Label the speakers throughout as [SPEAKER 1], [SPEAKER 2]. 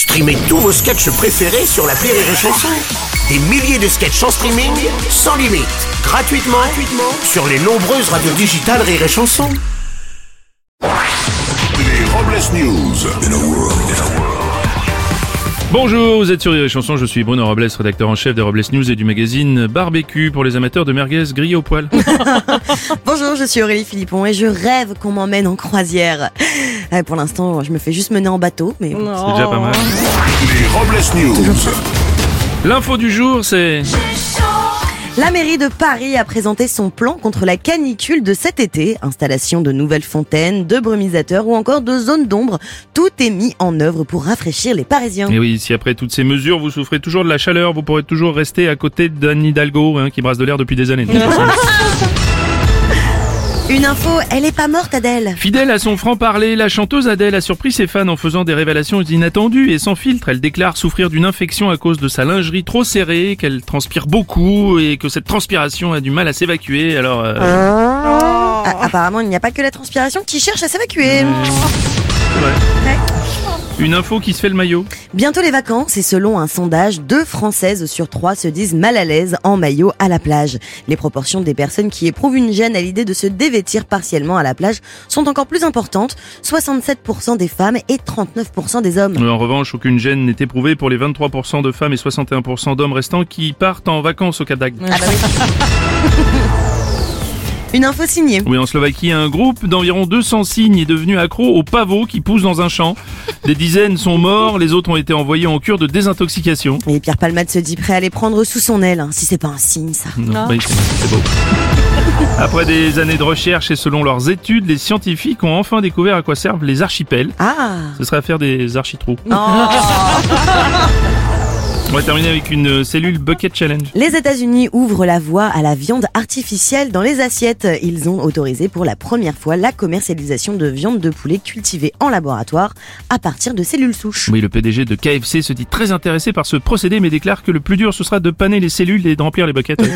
[SPEAKER 1] Streamez tous vos sketchs préférés sur la Rire et Chanson. Des milliers de sketchs en streaming, sans limite, gratuitement, gratuitement sur les nombreuses radios digitales Rire et Chanson.
[SPEAKER 2] Les Robles News.
[SPEAKER 3] Bonjour, vous êtes sur les chansons, je suis Bruno Robles, rédacteur en chef des Robles News et du magazine Barbecue pour les amateurs de merguez grillées au poil.
[SPEAKER 4] Bonjour, je suis Aurélie Philippon et je rêve qu'on m'emmène en croisière. Euh, Pour l'instant, je me fais juste mener en bateau, mais bon.
[SPEAKER 3] C'est déjà pas mal.
[SPEAKER 2] Les Robles News.
[SPEAKER 3] L'info du jour, c'est...
[SPEAKER 4] la mairie de Paris a présenté son plan contre la canicule de cet été. Installation de nouvelles fontaines, de brumisateurs ou encore de zones d'ombre. Tout est mis en œuvre pour rafraîchir les Parisiens.
[SPEAKER 3] Et oui, si après toutes ces mesures, vous souffrez toujours de la chaleur, vous pourrez toujours rester à côté d'Anne Hidalgo, hein, qui brasse de l'air depuis des années.
[SPEAKER 4] Une info, elle est pas morte Adèle.
[SPEAKER 3] Fidèle à son franc-parler, la chanteuse Adèle a surpris ses fans en faisant des révélations inattendues et sans filtre. Elle déclare souffrir d'une infection à cause de sa lingerie trop serrée, qu'elle transpire beaucoup et que cette transpiration a du mal à s'évacuer. Alors, euh,
[SPEAKER 4] Ah, apparemment, il n'y a pas que la transpiration qui cherche à s'évacuer. Ouais.
[SPEAKER 3] Une info qui se fait le maillot.
[SPEAKER 4] Bientôt les vacances et selon un sondage, deux Françaises sur trois se disent mal à l'aise en maillot à la plage. Les proportions des personnes qui éprouvent une gêne à l'idée de se dévêtir partiellement à la plage sont encore plus importantes. 67% des femmes et 39% des hommes.
[SPEAKER 3] En revanche, aucune gêne n'est éprouvée pour les 23% de femmes et 61% d'hommes restants qui partent en vacances au.
[SPEAKER 4] Ah bah oui. Une info signée.
[SPEAKER 3] Oui, en Slovaquie, un groupe d'environ 200 cygnes est devenu accro aux pavots qui poussent dans un champ. Des dizaines sont morts, les autres ont été envoyés en cure de désintoxication.
[SPEAKER 4] Et Pierre Palmade se dit prêt à les prendre sous son aile, hein, si c'est pas un signe ça.
[SPEAKER 3] Non, oui, c'est c'est beau. Après des années de recherche et selon leurs études, les scientifiques ont enfin découvert à quoi servent les archipels.
[SPEAKER 4] Ah
[SPEAKER 3] Ce serait à faire des architrous.
[SPEAKER 4] Oh.
[SPEAKER 3] On va terminer avec une cellule bucket challenge.
[SPEAKER 4] Les États-Unis ouvrent la voie à la viande artificielle dans les assiettes. Ils ont autorisé pour la première fois la commercialisation de viande de poulet cultivée en laboratoire à partir de cellules souches.
[SPEAKER 3] Oui, le PDG de KFC se dit très intéressé par ce procédé, mais déclare que le plus dur ce sera de paner les cellules et de remplir les buckets.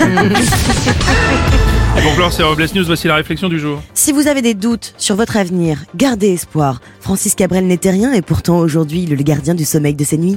[SPEAKER 3] Et pour clore ces Robles News, voici la réflexion du jour.
[SPEAKER 4] Si vous avez des doutes sur votre avenir, gardez espoir. Francis Cabrel n'était rien et pourtant aujourd'hui il est le gardien du sommeil de ses nuits.